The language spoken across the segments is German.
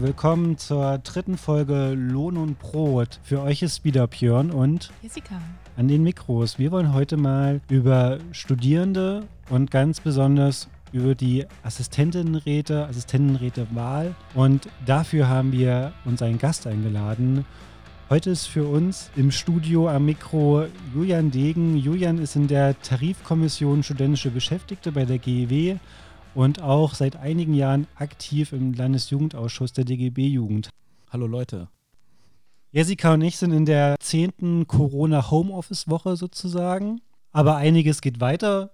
Willkommen zur dritten Folge Lohn und Brot. Für euch ist wieder Björn und Jessica. An den Mikros. Wir wollen heute mal über Studierende und ganz besonders über die Assistentinnenräte, Assistentenrätewahl. Und dafür haben wir uns einen Gast eingeladen. Heute ist für uns im Studio am Mikro Julian Degen. Julian ist in der Tarifkommission Studentische Beschäftigte bei der GEW und auch seit einigen Jahren aktiv im Landesjugendausschuss der DGB-Jugend. Hallo Leute. Jessica und ich sind in der zehnten Corona-Homeoffice-Woche sozusagen. Aber einiges geht weiter,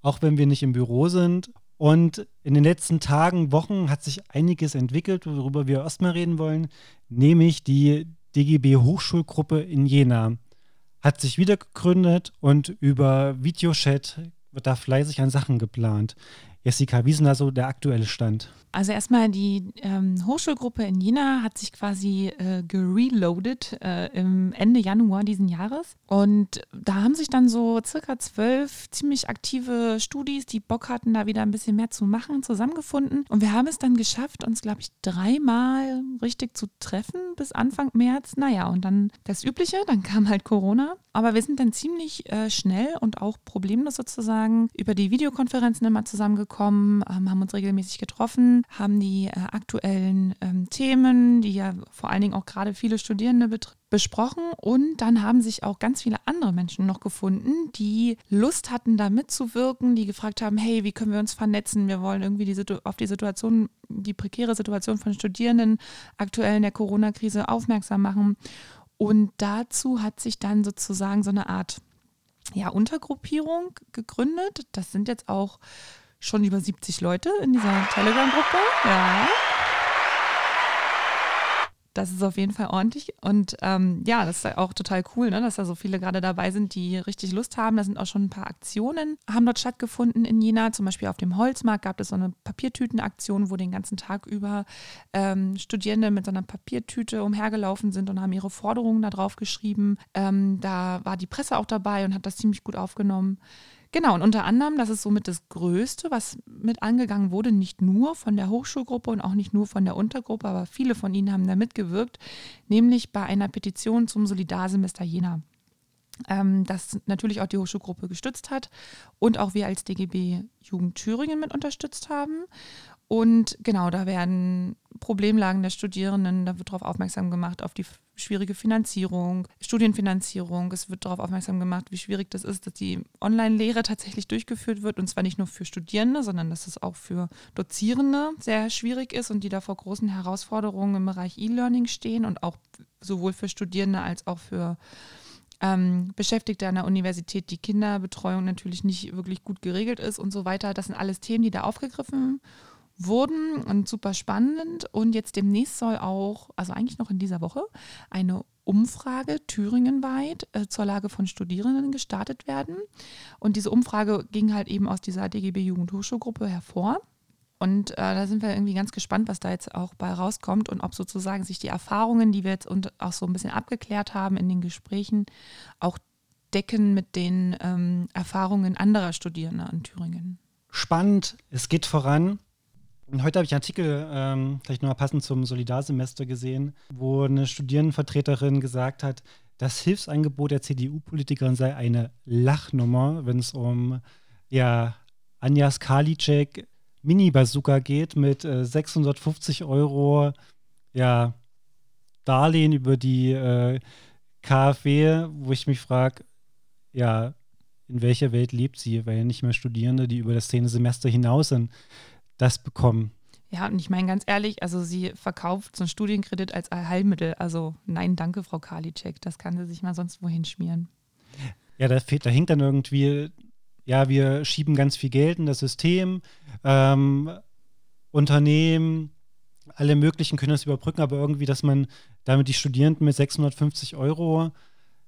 auch wenn wir nicht im Büro sind. Und in den letzten Tagen, Wochen hat sich einiges entwickelt, worüber wir erstmal reden wollen, nämlich die DGB Hochschulgruppe in Jena. Hat sich wieder gegründet und über Videochat wird da fleißig an Sachen geplant. Jessica, wie ist denn da so der aktuelle Stand? Also erstmal die ähm, Hochschulgruppe in Jena hat sich quasi äh, gereloadet äh, im Ende Januar diesen Jahres. Und da haben sich dann so circa zwölf ziemlich aktive Studis, die Bock hatten, da wieder ein bisschen mehr zu machen, zusammengefunden. Und wir haben es dann geschafft, uns, glaube ich, dreimal richtig zu treffen bis Anfang März. Naja, und dann das Übliche, dann kam halt Corona. Aber wir sind dann ziemlich äh, schnell und auch problemlos sozusagen über die Videokonferenzen immer zusammengekommen, ähm, haben uns regelmäßig getroffen haben die äh, aktuellen ähm, Themen, die ja vor allen Dingen auch gerade viele Studierende betrifft, besprochen und dann haben sich auch ganz viele andere Menschen noch gefunden, die Lust hatten, da mitzuwirken, die gefragt haben, hey, wie können wir uns vernetzen? Wir wollen irgendwie die auf die Situation, die prekäre Situation von Studierenden aktuell in der Corona-Krise aufmerksam machen. Und dazu hat sich dann sozusagen so eine Art ja, Untergruppierung gegründet. Das sind jetzt auch schon über 70 Leute in dieser Telegram-Gruppe. Ja. Das ist auf jeden Fall ordentlich. Und ähm, ja, das ist auch total cool, ne, dass da so viele gerade dabei sind, die richtig Lust haben. Da sind auch schon ein paar Aktionen, haben dort stattgefunden in Jena. Zum Beispiel auf dem Holzmarkt gab es so eine Papiertütenaktion, wo den ganzen Tag über ähm, Studierende mit so einer Papiertüte umhergelaufen sind und haben ihre Forderungen da drauf geschrieben. Ähm, da war die Presse auch dabei und hat das ziemlich gut aufgenommen. Genau, und unter anderem, das ist somit das Größte, was mit angegangen wurde, nicht nur von der Hochschulgruppe und auch nicht nur von der Untergruppe, aber viele von ihnen haben da mitgewirkt, nämlich bei einer Petition zum Solidarsemester Jena. Ähm, das natürlich auch die Hochschulgruppe gestützt hat und auch wir als DGB Jugend Thüringen mit unterstützt haben. Und genau, da werden Problemlagen der Studierenden, da wird darauf aufmerksam gemacht, auf die schwierige Finanzierung, Studienfinanzierung. Es wird darauf aufmerksam gemacht, wie schwierig das ist, dass die Online-Lehre tatsächlich durchgeführt wird. Und zwar nicht nur für Studierende, sondern dass es auch für Dozierende sehr schwierig ist und die da vor großen Herausforderungen im Bereich E-Learning stehen und auch sowohl für Studierende als auch für ähm, Beschäftigte an der Universität, die Kinderbetreuung natürlich nicht wirklich gut geregelt ist und so weiter. Das sind alles Themen, die da aufgegriffen werden wurden und super spannend. Und jetzt demnächst soll auch, also eigentlich noch in dieser Woche, eine Umfrage thüringenweit äh, zur Lage von Studierenden gestartet werden. Und diese Umfrage ging halt eben aus dieser DGB Jugendhochschulgruppe hervor. Und äh, da sind wir irgendwie ganz gespannt, was da jetzt auch bei rauskommt und ob sozusagen sich die Erfahrungen, die wir jetzt und auch so ein bisschen abgeklärt haben in den Gesprächen, auch decken mit den ähm, Erfahrungen anderer Studierender an Thüringen. Spannend, es geht voran. Heute habe ich einen Artikel, ähm, vielleicht nochmal passend zum Solidarsemester gesehen, wo eine Studierendenvertreterin gesagt hat, das Hilfsangebot der CDU-Politikerin sei eine Lachnummer, wenn es um ja, Anjas Karliczek Mini-Bazooka geht mit äh, 650 Euro ja, Darlehen über die äh, KfW, wo ich mich frage, ja, in welcher Welt lebt sie? Weil ja nicht mehr Studierende, die über das zehnte Semester hinaus sind, das bekommen. Ja, und ich meine ganz ehrlich, also sie verkauft so einen Studienkredit als Heilmittel. Also nein, danke, Frau Karliczek, das kann sie sich mal sonst wohin schmieren. Ja, da, da hängt dann irgendwie, ja, wir schieben ganz viel Geld in das System, ähm, Unternehmen, alle möglichen können das überbrücken, aber irgendwie, dass man damit die Studierenden mit 650 Euro,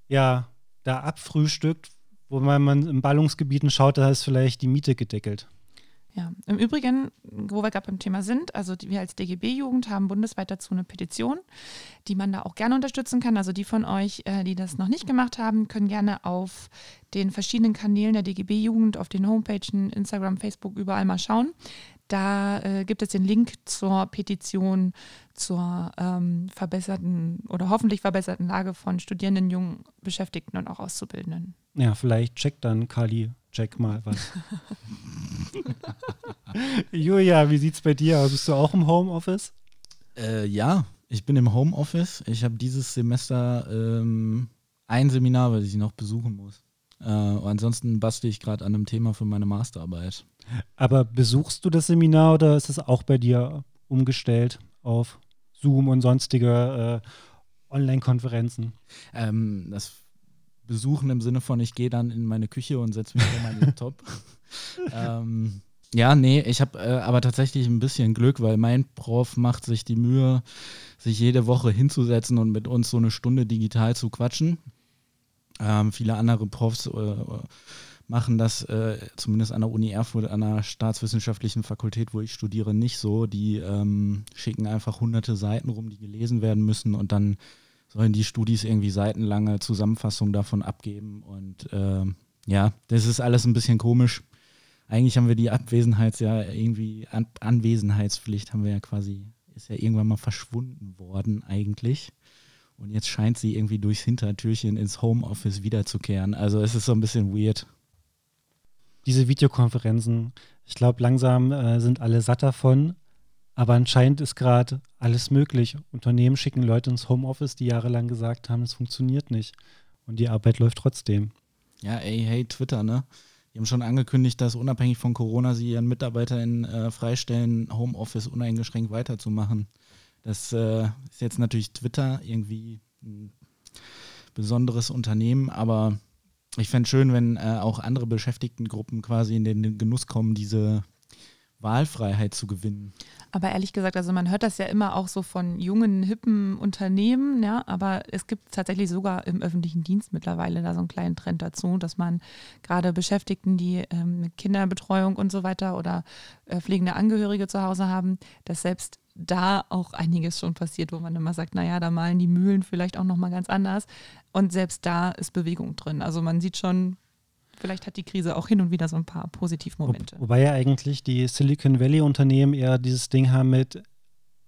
ja, da abfrühstückt, wo man, man in Ballungsgebieten schaut, da ist vielleicht die Miete gedeckelt. Ja, im Übrigen, wo wir gerade beim Thema sind, also wir als DGB-Jugend haben bundesweit dazu eine Petition, die man da auch gerne unterstützen kann. Also die von euch, äh, die das noch nicht gemacht haben, können gerne auf den verschiedenen Kanälen der DGB-Jugend, auf den Homepagen, Instagram, Facebook, überall mal schauen. Da äh, gibt es den Link zur Petition zur ähm, verbesserten oder hoffentlich verbesserten Lage von Studierenden, jungen Beschäftigten und auch Auszubildenden. Ja, vielleicht checkt dann Kali, check mal was. Julia, wie sieht's bei dir aus? Bist du auch im Homeoffice? Äh, ja, ich bin im Homeoffice. Ich habe dieses Semester ähm, ein Seminar, was ich noch besuchen muss. Äh, ansonsten bastle ich gerade an einem Thema für meine Masterarbeit. Aber besuchst du das Seminar oder ist es auch bei dir umgestellt auf Zoom und sonstige äh, Online-Konferenzen? Ähm, das Besuchen im Sinne von, ich gehe dann in meine Küche und setze mich vor meinen Laptop. ähm, ja, nee, ich habe äh, aber tatsächlich ein bisschen Glück, weil mein Prof macht sich die Mühe, sich jede Woche hinzusetzen und mit uns so eine Stunde digital zu quatschen. Ähm, viele andere Profs äh, machen das äh, zumindest an der Uni Erfurt, an der Staatswissenschaftlichen Fakultät, wo ich studiere, nicht so. Die ähm, schicken einfach hunderte Seiten rum, die gelesen werden müssen und dann sollen die Studis irgendwie seitenlange Zusammenfassungen davon abgeben. Und äh, ja, das ist alles ein bisschen komisch. Eigentlich haben wir die Abwesenheits ja irgendwie An Anwesenheitspflicht haben wir ja quasi ist ja irgendwann mal verschwunden worden eigentlich. Und jetzt scheint sie irgendwie durchs Hintertürchen ins Homeoffice wiederzukehren. Also es ist so ein bisschen weird. Diese Videokonferenzen, ich glaube, langsam äh, sind alle satt davon. Aber anscheinend ist gerade alles möglich. Unternehmen schicken Leute ins Homeoffice, die jahrelang gesagt haben, es funktioniert nicht. Und die Arbeit läuft trotzdem. Ja, ey, hey, Twitter, ne? Die haben schon angekündigt, dass unabhängig von Corona sie ihren MitarbeiterInnen äh, freistellen, Homeoffice uneingeschränkt weiterzumachen. Das äh, ist jetzt natürlich Twitter irgendwie ein besonderes Unternehmen, aber ich fände es schön, wenn äh, auch andere Beschäftigtengruppen quasi in den Genuss kommen, diese Wahlfreiheit zu gewinnen. Aber ehrlich gesagt, also man hört das ja immer auch so von jungen, hippen Unternehmen, ja, aber es gibt tatsächlich sogar im öffentlichen Dienst mittlerweile da so einen kleinen Trend dazu, dass man gerade Beschäftigten, die ähm, Kinderbetreuung und so weiter oder äh, pflegende Angehörige zu Hause haben, dass selbst da auch einiges schon passiert, wo man immer sagt, naja, da malen die Mühlen vielleicht auch nochmal ganz anders. Und selbst da ist Bewegung drin. Also man sieht schon, vielleicht hat die Krise auch hin und wieder so ein paar Positivmomente. Wo, wobei ja eigentlich die Silicon Valley Unternehmen eher dieses Ding haben mit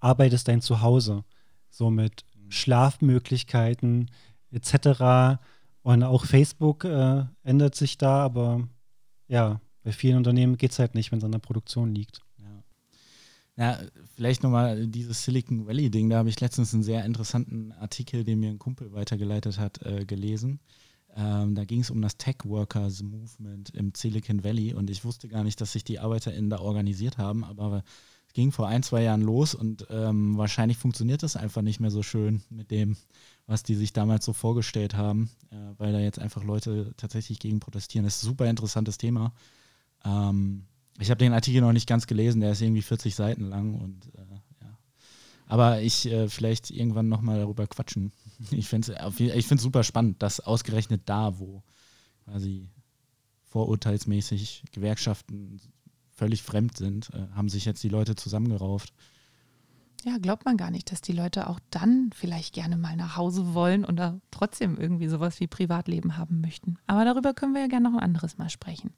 Arbeit ist dein Zuhause. So mit Schlafmöglichkeiten etc. Und auch Facebook äh, ändert sich da, aber ja, bei vielen Unternehmen geht es halt nicht, wenn es an der Produktion liegt. Ja, vielleicht nochmal dieses Silicon Valley-Ding. Da habe ich letztens einen sehr interessanten Artikel, den mir ein Kumpel weitergeleitet hat, äh, gelesen. Ähm, da ging es um das Tech Workers Movement im Silicon Valley und ich wusste gar nicht, dass sich die ArbeiterInnen da organisiert haben, aber es ging vor ein, zwei Jahren los und ähm, wahrscheinlich funktioniert das einfach nicht mehr so schön mit dem, was die sich damals so vorgestellt haben, äh, weil da jetzt einfach Leute tatsächlich gegen protestieren. Das ist ein super interessantes Thema. Ähm, ich habe den Artikel noch nicht ganz gelesen, der ist irgendwie 40 Seiten lang und äh, ja. Aber ich äh, vielleicht irgendwann nochmal darüber quatschen. Ich finde es ich super spannend, dass ausgerechnet da, wo quasi vorurteilsmäßig Gewerkschaften völlig fremd sind, äh, haben sich jetzt die Leute zusammengerauft. Ja, glaubt man gar nicht, dass die Leute auch dann vielleicht gerne mal nach Hause wollen oder trotzdem irgendwie sowas wie Privatleben haben möchten. Aber darüber können wir ja gerne noch ein anderes Mal sprechen.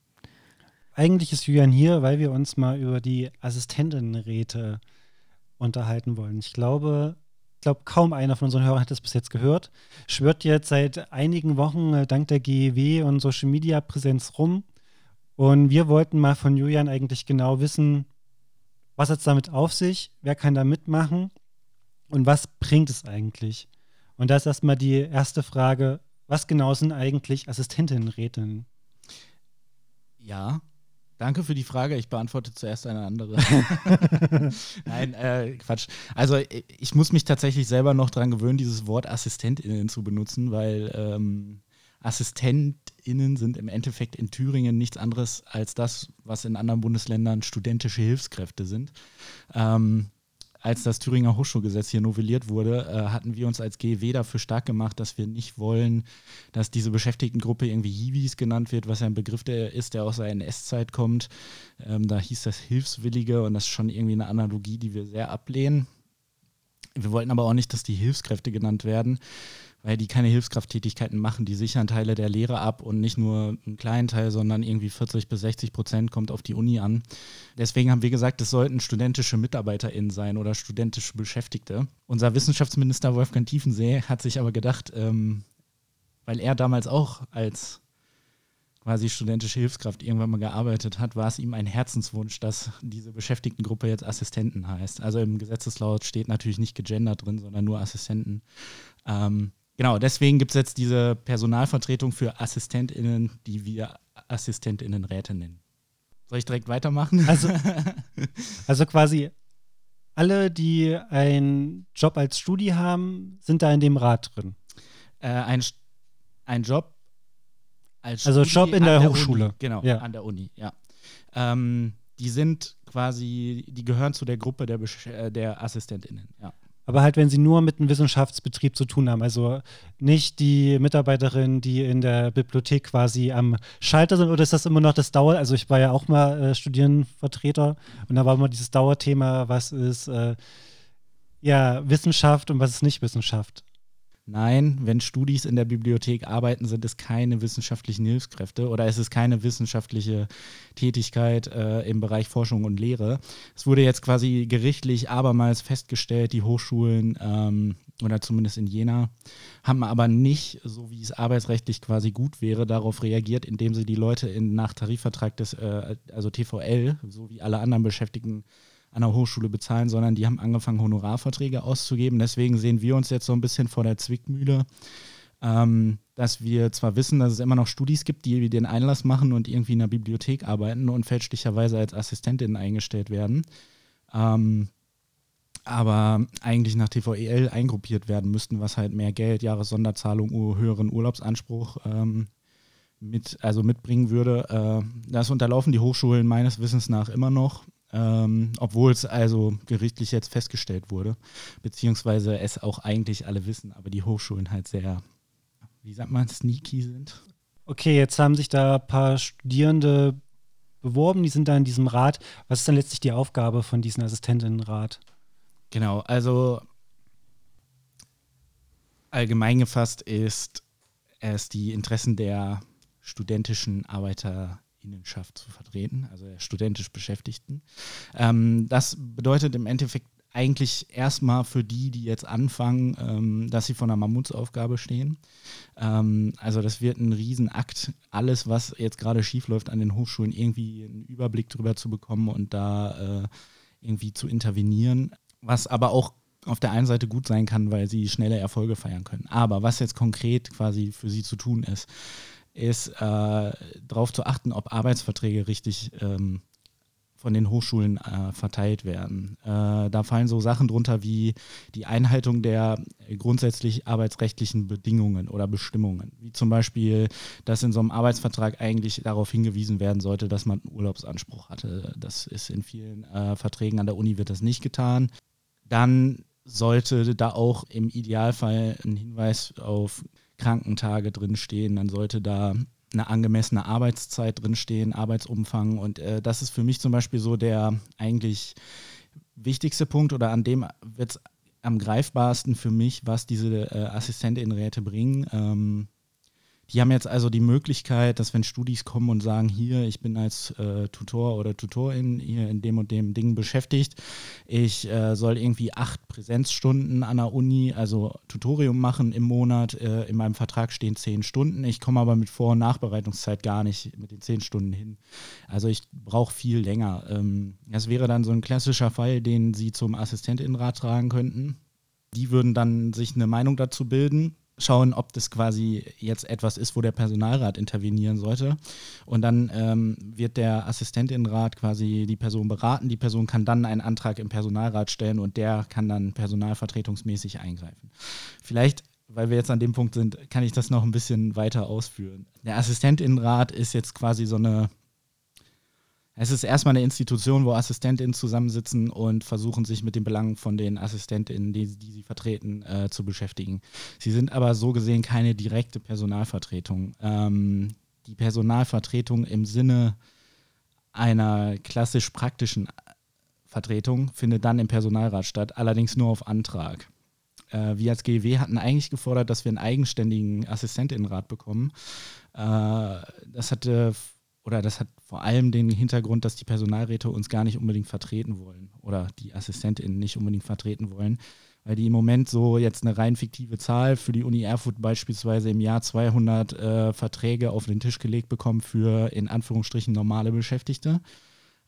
Eigentlich ist Julian hier, weil wir uns mal über die Assistentinnenräte unterhalten wollen. Ich glaube, glaube, kaum einer von unseren Hörern hat das bis jetzt gehört. Schwört jetzt seit einigen Wochen äh, dank der GEW und Social Media Präsenz rum. Und wir wollten mal von Julian eigentlich genau wissen, was hat es damit auf sich, wer kann da mitmachen und was bringt es eigentlich? Und da ist erstmal die erste Frage, was genau sind eigentlich Assistentinnenräte? Ja, Danke für die Frage. Ich beantworte zuerst eine andere. Nein, äh, Quatsch. Also ich muss mich tatsächlich selber noch daran gewöhnen, dieses Wort AssistentInnen zu benutzen, weil ähm, AssistentInnen sind im Endeffekt in Thüringen nichts anderes als das, was in anderen Bundesländern studentische Hilfskräfte sind. Ähm, als das Thüringer Hochschulgesetz hier novelliert wurde, äh, hatten wir uns als GW dafür stark gemacht, dass wir nicht wollen, dass diese Beschäftigtengruppe irgendwie Hiwis genannt wird, was ja ein Begriff der ist, der aus der NS-Zeit kommt. Ähm, da hieß das Hilfswillige und das ist schon irgendwie eine Analogie, die wir sehr ablehnen. Wir wollten aber auch nicht, dass die Hilfskräfte genannt werden, weil die keine Hilfskrafttätigkeiten machen, die sichern Teile der Lehre ab und nicht nur einen kleinen Teil, sondern irgendwie 40 bis 60 Prozent kommt auf die Uni an. Deswegen haben wir gesagt, es sollten studentische MitarbeiterInnen sein oder studentische Beschäftigte. Unser Wissenschaftsminister Wolfgang Tiefensee hat sich aber gedacht, ähm, weil er damals auch als quasi studentische Hilfskraft irgendwann mal gearbeitet hat, war es ihm ein Herzenswunsch, dass diese Beschäftigtengruppe jetzt Assistenten heißt. Also im Gesetzeslaut steht natürlich nicht gegendert drin, sondern nur Assistenten. Ähm, genau, deswegen gibt es jetzt diese Personalvertretung für AssistentInnen, die wir AssistentInnenräte nennen. Soll ich direkt weitermachen? Also, also quasi alle, die einen Job als Studi haben, sind da in dem Rat drin. Äh, ein, ein Job als also Job in der, der Hochschule. Uni, genau, ja. an der Uni, ja. Ähm, die sind quasi, die gehören zu der Gruppe der, Besch äh, der AssistentInnen, ja. Aber halt, wenn sie nur mit einem Wissenschaftsbetrieb zu tun haben. Also nicht die Mitarbeiterin, die in der Bibliothek quasi am Schalter sind. Oder ist das immer noch das Dauer? Also ich war ja auch mal äh, Studierendenvertreter und da war immer dieses Dauerthema, was ist äh, ja Wissenschaft und was ist nicht Wissenschaft. Nein, wenn Studis in der Bibliothek arbeiten, sind es keine wissenschaftlichen Hilfskräfte oder es ist keine wissenschaftliche Tätigkeit äh, im Bereich Forschung und Lehre. Es wurde jetzt quasi gerichtlich abermals festgestellt, die Hochschulen ähm, oder zumindest in Jena haben aber nicht, so wie es arbeitsrechtlich quasi gut wäre, darauf reagiert, indem sie die Leute in, nach Tarifvertrag des, äh, also TVL, so wie alle anderen Beschäftigten, an der Hochschule bezahlen, sondern die haben angefangen, Honorarverträge auszugeben. Deswegen sehen wir uns jetzt so ein bisschen vor der Zwickmühle, ähm, dass wir zwar wissen, dass es immer noch Studis gibt, die den Einlass machen und irgendwie in der Bibliothek arbeiten und fälschlicherweise als Assistentinnen eingestellt werden. Ähm, aber eigentlich nach TVEL eingruppiert werden müssten, was halt mehr Geld, Jahressonderzahlung, höheren Urlaubsanspruch ähm, mit, also mitbringen würde. Äh, das unterlaufen die Hochschulen meines Wissens nach immer noch ähm, obwohl es also gerichtlich jetzt festgestellt wurde, beziehungsweise es auch eigentlich alle wissen, aber die Hochschulen halt sehr, wie sagt man, sneaky sind. Okay, jetzt haben sich da ein paar Studierende beworben, die sind da in diesem Rat. Was ist dann letztlich die Aufgabe von diesem Assistentinnenrat? Genau, also allgemein gefasst ist es die Interessen der studentischen Arbeiter Innenschaft zu vertreten, also der studentisch Beschäftigten. Ähm, das bedeutet im Endeffekt eigentlich erstmal für die, die jetzt anfangen, ähm, dass sie vor einer Mammutsaufgabe stehen. Ähm, also das wird ein Riesenakt, alles, was jetzt gerade schiefläuft an den Hochschulen, irgendwie einen Überblick drüber zu bekommen und da äh, irgendwie zu intervenieren, was aber auch auf der einen Seite gut sein kann, weil sie schnelle Erfolge feiern können. Aber was jetzt konkret quasi für sie zu tun ist, ist äh, darauf zu achten, ob Arbeitsverträge richtig ähm, von den Hochschulen äh, verteilt werden. Äh, da fallen so Sachen drunter wie die Einhaltung der grundsätzlich arbeitsrechtlichen Bedingungen oder Bestimmungen. Wie zum Beispiel, dass in so einem Arbeitsvertrag eigentlich darauf hingewiesen werden sollte, dass man einen Urlaubsanspruch hatte. Das ist in vielen äh, Verträgen an der Uni wird das nicht getan. Dann sollte da auch im Idealfall ein Hinweis auf Krankentage drinstehen, dann sollte da eine angemessene Arbeitszeit drinstehen, Arbeitsumfang. Und äh, das ist für mich zum Beispiel so der eigentlich wichtigste Punkt oder an dem wird es am greifbarsten für mich, was diese äh, Assistentinnenräte bringen. Ähm, die haben jetzt also die Möglichkeit, dass wenn Studis kommen und sagen, hier, ich bin als äh, Tutor oder Tutorin hier in dem und dem Ding beschäftigt, ich äh, soll irgendwie acht Präsenzstunden an der Uni, also Tutorium machen im Monat, äh, in meinem Vertrag stehen zehn Stunden, ich komme aber mit Vor- und Nachbereitungszeit gar nicht mit den zehn Stunden hin. Also ich brauche viel länger. Ähm, das wäre dann so ein klassischer Fall, den Sie zum Assistentinnenrat tragen könnten. Die würden dann sich eine Meinung dazu bilden schauen, ob das quasi jetzt etwas ist, wo der Personalrat intervenieren sollte. Und dann ähm, wird der Assistentinnenrat quasi die Person beraten. Die Person kann dann einen Antrag im Personalrat stellen und der kann dann personalvertretungsmäßig eingreifen. Vielleicht weil wir jetzt an dem Punkt sind, kann ich das noch ein bisschen weiter ausführen. Der Assistentinnenrat ist jetzt quasi so eine es ist erstmal eine Institution, wo AssistentInnen zusammensitzen und versuchen, sich mit den Belangen von den AssistentInnen, die, die sie vertreten, äh, zu beschäftigen. Sie sind aber so gesehen keine direkte Personalvertretung. Ähm, die Personalvertretung im Sinne einer klassisch praktischen Vertretung findet dann im Personalrat statt, allerdings nur auf Antrag. äh, wir als GEW hatten eigentlich gefordert, dass wir einen eigenständigen Assistentinnenrat bekommen. Äh, das hatte oder das hat vor allem den Hintergrund, dass die Personalräte uns gar nicht unbedingt vertreten wollen oder die AssistentInnen nicht unbedingt vertreten wollen, weil die im Moment so jetzt eine rein fiktive Zahl für die Uni Erfurt beispielsweise im Jahr 200 äh, Verträge auf den Tisch gelegt bekommen für in Anführungsstrichen normale Beschäftigte.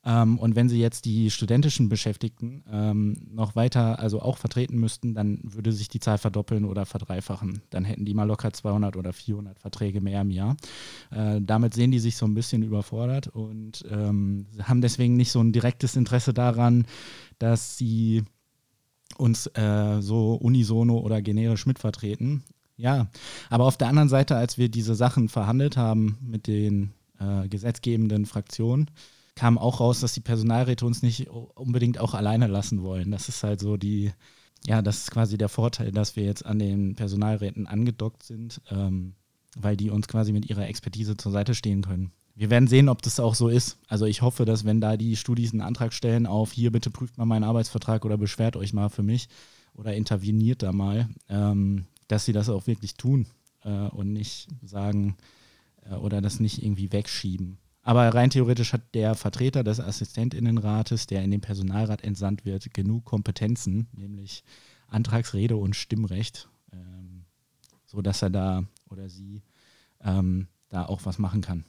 Ähm, und wenn sie jetzt die studentischen Beschäftigten ähm, noch weiter, also auch vertreten müssten, dann würde sich die Zahl verdoppeln oder verdreifachen. Dann hätten die mal locker 200 oder 400 Verträge mehr im Jahr. Äh, damit sehen die sich so ein bisschen überfordert und ähm, haben deswegen nicht so ein direktes Interesse daran, dass sie uns äh, so unisono oder generisch mitvertreten. Ja, aber auf der anderen Seite, als wir diese Sachen verhandelt haben mit den äh, gesetzgebenden Fraktionen, kam auch raus, dass die Personalräte uns nicht unbedingt auch alleine lassen wollen. Das ist halt so die, ja, das ist quasi der Vorteil, dass wir jetzt an den Personalräten angedockt sind, ähm, weil die uns quasi mit ihrer Expertise zur Seite stehen können. Wir werden sehen, ob das auch so ist. Also ich hoffe, dass wenn da die Studis einen Antrag stellen auf hier bitte prüft mal meinen Arbeitsvertrag oder beschwert euch mal für mich oder interveniert da mal, ähm, dass sie das auch wirklich tun äh, und nicht sagen äh, oder das nicht irgendwie wegschieben. Aber rein theoretisch hat der Vertreter des Assistentinnenrates, der in den Personalrat entsandt wird, genug Kompetenzen, nämlich Antragsrede und Stimmrecht, ähm, sodass er da oder sie ähm, da auch was machen kann.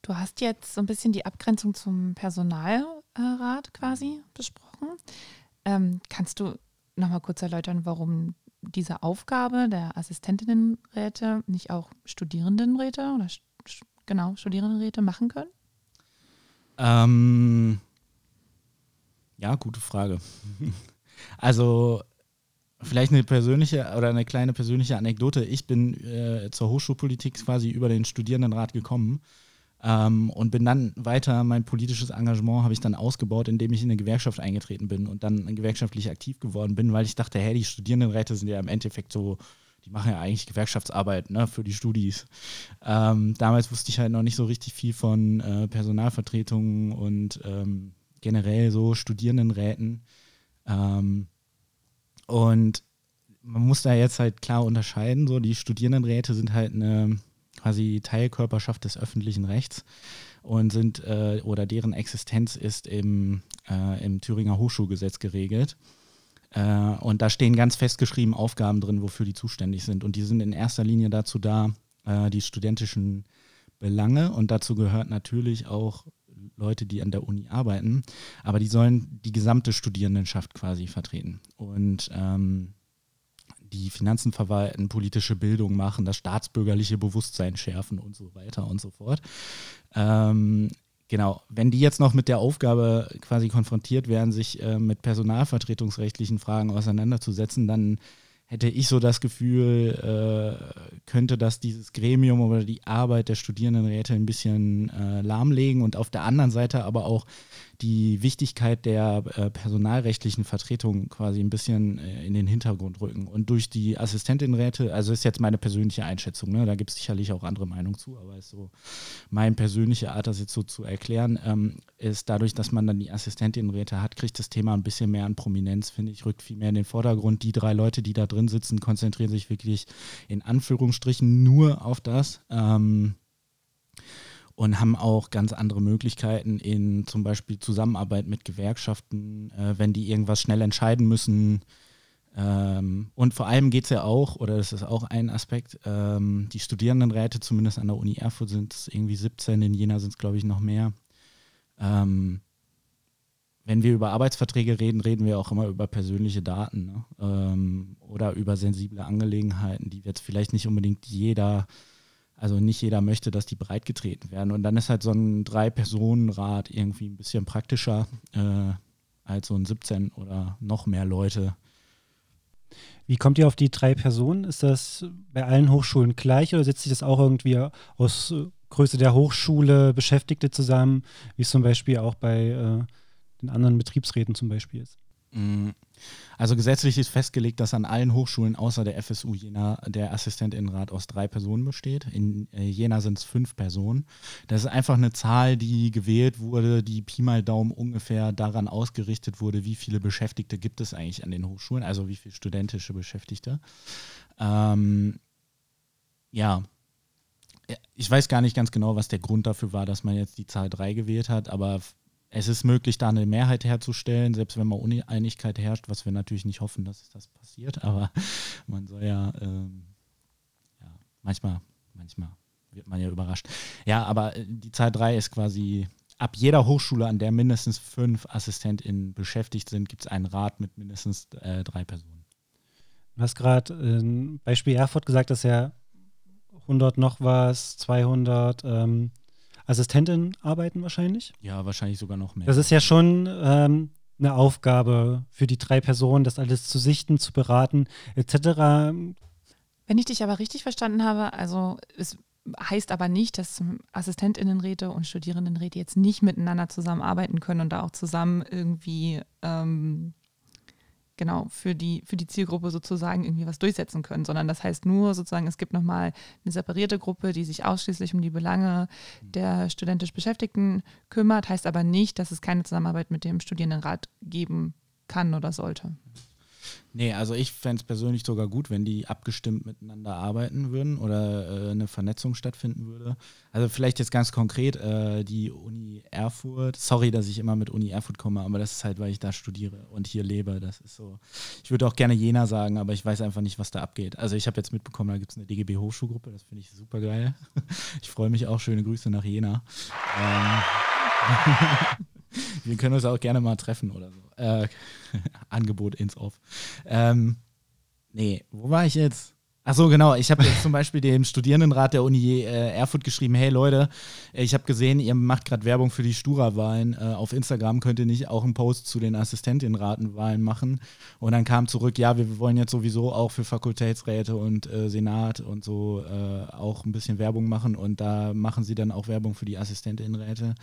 Du hast jetzt so ein bisschen die Abgrenzung zum Personalrat quasi besprochen. Ähm, kannst du nochmal kurz erläutern, warum diese Aufgabe der Assistentinnenräte nicht auch Studierendenräte oder genau Studierendenräte machen können? Ähm, ja, gute Frage. also vielleicht eine persönliche oder eine kleine persönliche Anekdote. Ich bin äh, zur Hochschulpolitik quasi über den Studierendenrat gekommen ähm, und bin dann weiter, mein politisches Engagement habe ich dann ausgebaut, indem ich in eine Gewerkschaft eingetreten bin und dann gewerkschaftlich aktiv geworden bin, weil ich dachte, hey, die Studierendenräte sind ja im Endeffekt so, die machen ja eigentlich Gewerkschaftsarbeit ne, für die Studis. Ähm, damals wusste ich halt noch nicht so richtig viel von äh, Personalvertretungen und ähm, generell so Studierendenräten. Ähm, und man muss da jetzt halt klar unterscheiden, so die Studierendenräte sind halt eine quasi Teilkörperschaft des öffentlichen Rechts und sind äh, oder deren Existenz ist im, äh, im Thüringer Hochschulgesetz geregelt. Äh, und da stehen ganz festgeschrieben Aufgaben drin, wofür die zuständig sind. Und die sind in erster Linie dazu da, äh, die studentischen Belange und dazu gehört natürlich auch Leute, die an der Uni arbeiten, aber die sollen die gesamte Studierendenschaft quasi vertreten. Und ähm, die Finanzen verwalten, politische Bildung machen, das staatsbürgerliche Bewusstsein schärfen und so weiter und so fort. Ähm, genau, wenn die jetzt noch mit der Aufgabe quasi konfrontiert werden, sich äh, mit personalvertretungsrechtlichen Fragen auseinanderzusetzen, dann hätte ich so das Gefühl, äh, könnte das dieses Gremium oder die Arbeit der Studierendenräte ein bisschen äh, lahmlegen und auf der anderen Seite aber auch die Wichtigkeit der äh, personalrechtlichen Vertretung quasi ein bisschen äh, in den Hintergrund rücken. Und durch die Assistentinräte, also ist jetzt meine persönliche Einschätzung, ne? da gibt es sicherlich auch andere Meinungen zu, aber ist so meine persönliche Art, das jetzt so zu erklären, ähm, ist dadurch, dass man dann die Assistentinräte hat, kriegt das Thema ein bisschen mehr an Prominenz, finde ich, rückt viel mehr in den Vordergrund. Die drei Leute, die da drin sitzen, konzentrieren sich wirklich in Anführungsstrichen nur auf das. Ähm, und haben auch ganz andere Möglichkeiten in zum Beispiel Zusammenarbeit mit Gewerkschaften, äh, wenn die irgendwas schnell entscheiden müssen. Ähm, und vor allem geht es ja auch, oder das ist auch ein Aspekt, ähm, die Studierendenräte, zumindest an der Uni Erfurt sind es irgendwie 17, in Jena sind es glaube ich noch mehr. Ähm, wenn wir über Arbeitsverträge reden, reden wir auch immer über persönliche Daten ne? ähm, oder über sensible Angelegenheiten, die jetzt vielleicht nicht unbedingt jeder also nicht jeder möchte, dass die breitgetreten werden. Und dann ist halt so ein Drei-Personen-Rat irgendwie ein bisschen praktischer äh, als so ein 17 oder noch mehr Leute. Wie kommt ihr auf die drei Personen? Ist das bei allen Hochschulen gleich oder setzt sich das auch irgendwie aus Größe der Hochschule Beschäftigte zusammen, wie es zum Beispiel auch bei äh, den anderen Betriebsräten zum Beispiel ist? Also gesetzlich ist festgelegt, dass an allen Hochschulen außer der FSU Jena der Assistentinnenrat aus drei Personen besteht. In äh, Jena sind es fünf Personen. Das ist einfach eine Zahl, die gewählt wurde, die Pi mal Daumen ungefähr daran ausgerichtet wurde, wie viele Beschäftigte gibt es eigentlich an den Hochschulen, also wie viele studentische Beschäftigte. Ähm, ja, ich weiß gar nicht ganz genau, was der Grund dafür war, dass man jetzt die Zahl 3 gewählt hat, aber es ist möglich, da eine Mehrheit herzustellen, selbst wenn mal Uneinigkeit herrscht, was wir natürlich nicht hoffen, dass das passiert, aber man soll ja, ähm, ja manchmal, manchmal wird man ja überrascht. Ja, aber äh, die Zahl 3 ist quasi ab jeder Hochschule, an der mindestens fünf AssistentInnen beschäftigt sind, gibt es einen Rat mit mindestens äh, drei Personen. Du hast gerade äh, Beispiel Erfurt gesagt, dass ja 100 noch was, 200 ähm, Assistentinnen arbeiten wahrscheinlich. Ja, wahrscheinlich sogar noch mehr. Das ist ja schon ähm, eine Aufgabe für die drei Personen, das alles zu sichten, zu beraten, etc. Wenn ich dich aber richtig verstanden habe, also es heißt aber nicht, dass Assistentinnenräte und Studierendenräte jetzt nicht miteinander zusammenarbeiten können und da auch zusammen irgendwie ähm, genau für die, für die Zielgruppe sozusagen irgendwie was durchsetzen können, sondern das heißt nur sozusagen, es gibt nochmal eine separierte Gruppe, die sich ausschließlich um die Belange der studentisch Beschäftigten kümmert, heißt aber nicht, dass es keine Zusammenarbeit mit dem Studierendenrat geben kann oder sollte. Nee, also ich fände es persönlich sogar gut, wenn die abgestimmt miteinander arbeiten würden oder äh, eine Vernetzung stattfinden würde. Also vielleicht jetzt ganz konkret äh, die Uni Erfurt. Sorry, dass ich immer mit Uni Erfurt komme, aber das ist halt, weil ich da studiere und hier lebe. Das ist so. Ich würde auch gerne Jena sagen, aber ich weiß einfach nicht, was da abgeht. Also ich habe jetzt mitbekommen, da gibt es eine DGB Hochschulgruppe. Das finde ich super geil. Ich freue mich auch. Schöne Grüße nach Jena. Ähm Wir können uns auch gerne mal treffen oder so. Äh, Angebot ins Off. Ähm, nee, wo war ich jetzt? Ach so, genau. Ich habe jetzt zum Beispiel dem Studierendenrat der Uni äh, Erfurt geschrieben, hey Leute, ich habe gesehen, ihr macht gerade Werbung für die Stura-Wahlen. Äh, auf Instagram könnt ihr nicht auch einen Post zu den Assistentinnenratenwahlen machen. Und dann kam zurück, ja, wir wollen jetzt sowieso auch für Fakultätsräte und äh, Senat und so äh, auch ein bisschen Werbung machen. Und da machen sie dann auch Werbung für die Assistentinnenräte.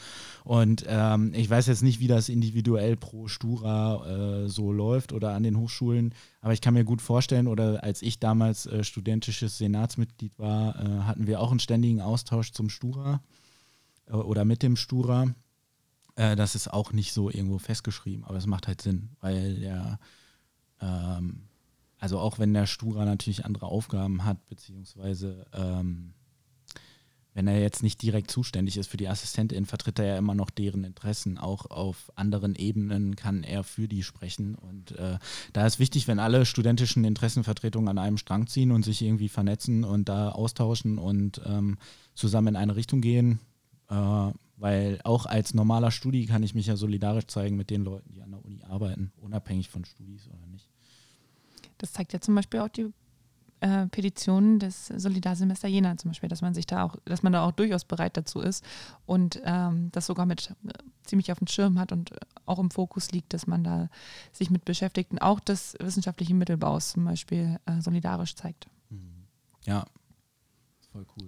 Und ähm, ich weiß jetzt nicht, wie das individuell pro Stura äh, so läuft oder an den Hochschulen. Aber ich kann mir gut vorstellen, oder als ich damals äh, studentisches Senatsmitglied war, äh, hatten wir auch einen ständigen Austausch zum Stura äh, oder mit dem Stura. Äh, das ist auch nicht so irgendwo festgeschrieben, aber es macht halt Sinn, weil der, ähm, also auch wenn der Stura natürlich andere Aufgaben hat, beziehungsweise ähm, wenn er jetzt nicht direkt zuständig ist für die Assistentin, vertritt er ja immer noch deren Interessen. Auch auf anderen Ebenen kann er für die sprechen. Und äh, da ist wichtig, wenn alle studentischen Interessenvertretungen an einem Strang ziehen und sich irgendwie vernetzen und da austauschen und ähm, zusammen in eine Richtung gehen. Äh, weil auch als normaler Studi kann ich mich ja solidarisch zeigen mit den Leuten, die an der Uni arbeiten, unabhängig von Studis oder nicht. Das zeigt ja zum Beispiel auch die äh, Petitionen des Solidarsemester Jena zum Beispiel, dass man sich da auch, dass man da auch durchaus bereit dazu ist und ähm, das sogar mit äh, ziemlich auf dem Schirm hat und auch im Fokus liegt, dass man da sich mit Beschäftigten auch des wissenschaftlichen Mittelbaus zum Beispiel äh, solidarisch zeigt. Mhm. Ja, voll cool.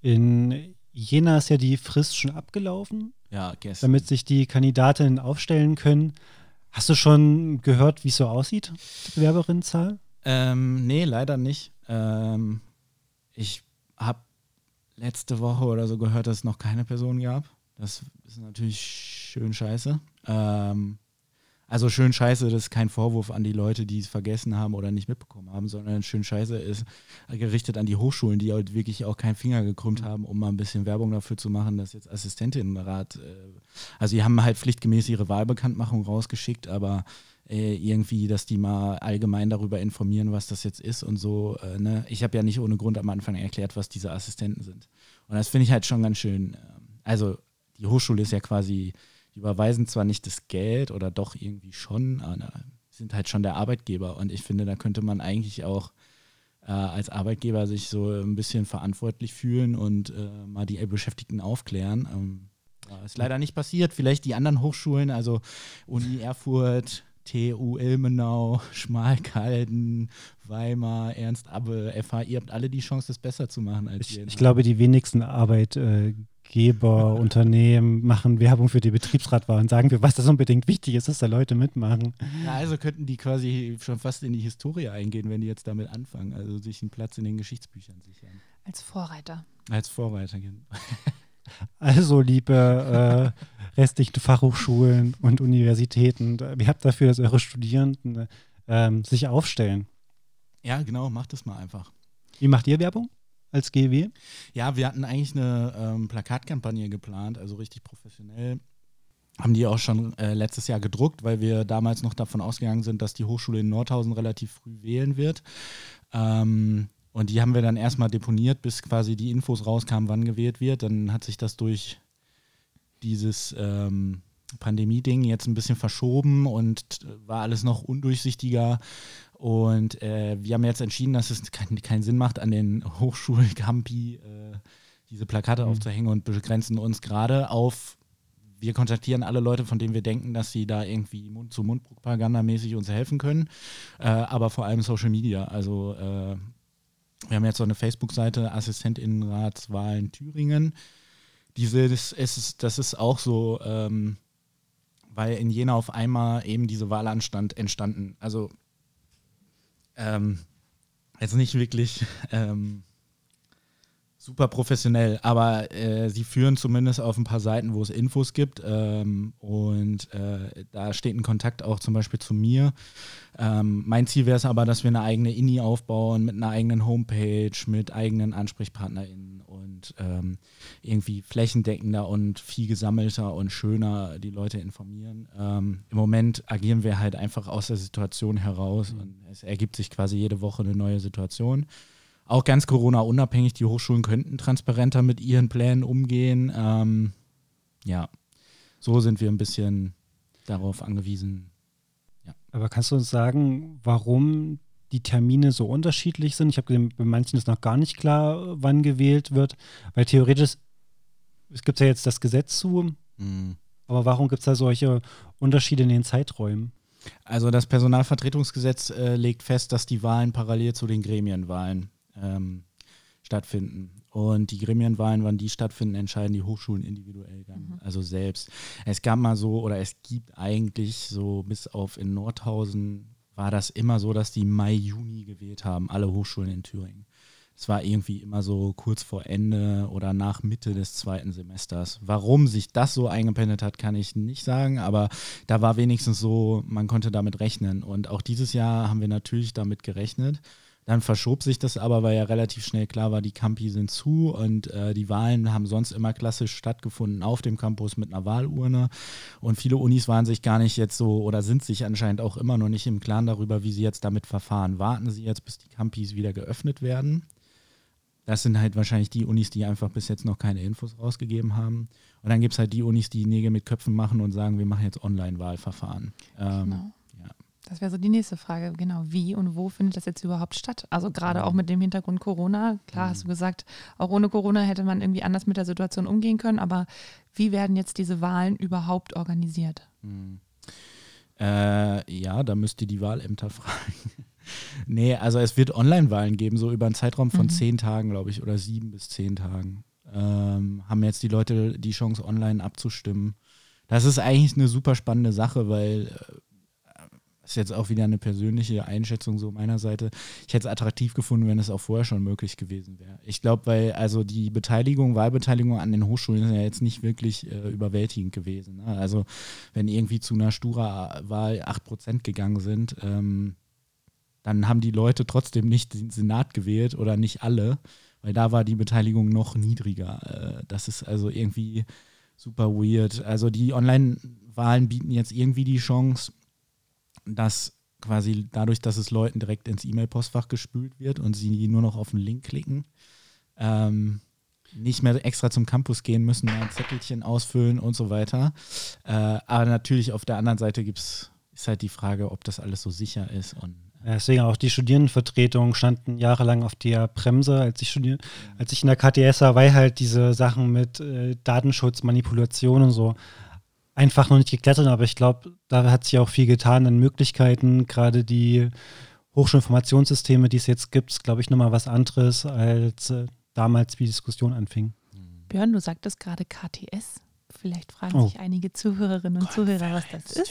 In Jena ist ja die Frist schon abgelaufen. Ja, gestern. Damit sich die Kandidatinnen aufstellen können. Hast du schon gehört, wie es so aussieht, die Bewerberinnenzahl? Ähm, nee, leider nicht. Ähm, ich habe letzte Woche oder so gehört, dass es noch keine Person gab. Das ist natürlich schön scheiße. Ähm, also schön scheiße, das ist kein Vorwurf an die Leute, die es vergessen haben oder nicht mitbekommen haben, sondern schön scheiße ist gerichtet an die Hochschulen, die halt wirklich auch keinen Finger gekrümmt haben, um mal ein bisschen Werbung dafür zu machen, dass jetzt Assistentinnenrat, äh, also die haben halt pflichtgemäß ihre Wahlbekanntmachung rausgeschickt, aber äh, irgendwie, dass die mal allgemein darüber informieren, was das jetzt ist und so. Äh, ne? Ich habe ja nicht ohne Grund am Anfang erklärt, was diese Assistenten sind. Und das finde ich halt schon ganz schön. Äh, also die Hochschule ist ja quasi, die überweisen zwar nicht das Geld oder doch irgendwie schon, aber sind halt schon der Arbeitgeber. Und ich finde, da könnte man eigentlich auch äh, als Arbeitgeber sich so ein bisschen verantwortlich fühlen und äh, mal die Beschäftigten aufklären. Ähm, ist leider nicht passiert. Vielleicht die anderen Hochschulen, also Uni Erfurt, TU Ilmenau, Schmalkalden, Weimar, Ernst Abbe, FH, ihr habt alle die Chance, das besser zu machen als ich, wir. Ich glaube, die wenigsten Arbeitgeber Arbeitgeber, Unternehmen machen Werbung für die Betriebsratwahl und sagen wir, was das unbedingt wichtig ist, dass da Leute mitmachen. Ja, also könnten die quasi schon fast in die Historie eingehen, wenn die jetzt damit anfangen, also sich einen Platz in den Geschichtsbüchern sichern. Als Vorreiter. Als Vorreiter. Also, liebe äh, restlichen Fachhochschulen und Universitäten, ihr habt dafür, dass eure Studierenden ähm, sich aufstellen. Ja, genau, macht das mal einfach. Wie macht ihr Werbung als GW? Ja, wir hatten eigentlich eine ähm, Plakatkampagne geplant, also richtig professionell. Haben die auch schon äh, letztes Jahr gedruckt, weil wir damals noch davon ausgegangen sind, dass die Hochschule in Nordhausen relativ früh wählen wird. Ähm, und die haben wir dann erstmal deponiert, bis quasi die Infos rauskamen, wann gewählt wird. Dann hat sich das durch dieses ähm, Pandemie-Ding jetzt ein bisschen verschoben und war alles noch undurchsichtiger. Und äh, wir haben jetzt entschieden, dass es keinen kein Sinn macht, an den Hochschulcampi äh, diese Plakate mhm. aufzuhängen und begrenzen uns gerade auf, wir kontaktieren alle Leute, von denen wir denken, dass sie da irgendwie Mund-zu-Mund-Propaganda-mäßig uns helfen können, äh, aber vor allem Social Media. Also äh, wir haben jetzt so eine Facebook-Seite, Assistentinnenratswahlen Thüringen. Diese, das ist, das ist auch so, ähm, weil in Jena auf einmal eben diese Wahlanstand entstanden. Also ähm, jetzt nicht wirklich ähm, super professionell, aber äh, sie führen zumindest auf ein paar Seiten, wo es Infos gibt. Ähm, und äh, da steht ein Kontakt auch zum Beispiel zu mir. Ähm, mein Ziel wäre es aber, dass wir eine eigene INI aufbauen mit einer eigenen Homepage, mit eigenen AnsprechpartnerInnen und ähm, irgendwie flächendeckender und viel gesammelter und schöner die Leute informieren. Ähm, Im Moment agieren wir halt einfach aus der Situation heraus mhm. und es ergibt sich quasi jede Woche eine neue Situation auch ganz Corona-unabhängig, die Hochschulen könnten transparenter mit ihren Plänen umgehen. Ähm, ja, so sind wir ein bisschen darauf angewiesen. Ja. Aber kannst du uns sagen, warum die Termine so unterschiedlich sind? Ich habe gesehen, bei manchen ist noch gar nicht klar, wann gewählt wird, weil theoretisch, es gibt ja jetzt das Gesetz zu, mhm. aber warum gibt es da solche Unterschiede in den Zeiträumen? Also das Personalvertretungsgesetz äh, legt fest, dass die Wahlen parallel zu den Gremienwahlen ähm, stattfinden. Und die Gremienwahlen, wann die stattfinden, entscheiden die Hochschulen individuell dann, mhm. also selbst. Es gab mal so, oder es gibt eigentlich so, bis auf in Nordhausen war das immer so, dass die Mai, Juni gewählt haben, alle Hochschulen in Thüringen. Es war irgendwie immer so kurz vor Ende oder nach Mitte des zweiten Semesters. Warum sich das so eingependelt hat, kann ich nicht sagen, aber da war wenigstens so, man konnte damit rechnen. Und auch dieses Jahr haben wir natürlich damit gerechnet. Dann verschob sich das aber, weil ja relativ schnell klar war, die Campi sind zu und äh, die Wahlen haben sonst immer klassisch stattgefunden auf dem Campus mit einer Wahlurne. Und viele Unis waren sich gar nicht jetzt so oder sind sich anscheinend auch immer noch nicht im Klaren darüber, wie sie jetzt damit verfahren. Warten sie jetzt, bis die Campis wieder geöffnet werden? Das sind halt wahrscheinlich die Unis, die einfach bis jetzt noch keine Infos rausgegeben haben. Und dann gibt es halt die Unis, die Nägel mit Köpfen machen und sagen, wir machen jetzt Online-Wahlverfahren. Ähm, genau. Das wäre so die nächste Frage, genau. Wie und wo findet das jetzt überhaupt statt? Also gerade auch mit dem Hintergrund Corona. Klar hast du mhm. gesagt, auch ohne Corona hätte man irgendwie anders mit der Situation umgehen können, aber wie werden jetzt diese Wahlen überhaupt organisiert? Mhm. Äh, ja, da müsst ihr die Wahlämter fragen. nee, also es wird Online-Wahlen geben, so über einen Zeitraum von mhm. zehn Tagen, glaube ich, oder sieben bis zehn Tagen. Ähm, haben jetzt die Leute die Chance, online abzustimmen. Das ist eigentlich eine super spannende Sache, weil äh, ist jetzt auch wieder eine persönliche Einschätzung so meiner Seite. Ich hätte es attraktiv gefunden, wenn es auch vorher schon möglich gewesen wäre. Ich glaube, weil also die Beteiligung, Wahlbeteiligung an den Hochschulen ist ja jetzt nicht wirklich äh, überwältigend gewesen. Ne? Also wenn irgendwie zu einer Stura-Wahl 8% gegangen sind, ähm, dann haben die Leute trotzdem nicht den Senat gewählt oder nicht alle, weil da war die Beteiligung noch niedriger. Äh, das ist also irgendwie super weird. Also die Online-Wahlen bieten jetzt irgendwie die Chance, dass quasi dadurch, dass es Leuten direkt ins E-Mail-Postfach gespült wird und sie nur noch auf den Link klicken, ähm, nicht mehr extra zum Campus gehen müssen, ein Zettelchen ausfüllen und so weiter. Äh, aber natürlich auf der anderen Seite gibt's, ist halt die Frage, ob das alles so sicher ist. Und, äh Deswegen auch die Studierendenvertretungen standen jahrelang auf der Bremse, als ich studiert, als ich in der KTS war, weil halt diese Sachen mit äh, Datenschutz, Manipulation und so einfach noch nicht geklettert, aber ich glaube, da hat sich auch viel getan an Möglichkeiten. Gerade die Hochschulinformationssysteme, die es jetzt gibt, ist, glaube ich, nochmal was anderes, als äh, damals, wie die Diskussion anfing. Björn, du sagtest gerade KTS. Vielleicht fragen Oh. sich einige Zuhörerinnen und Zuhörer, was das ist.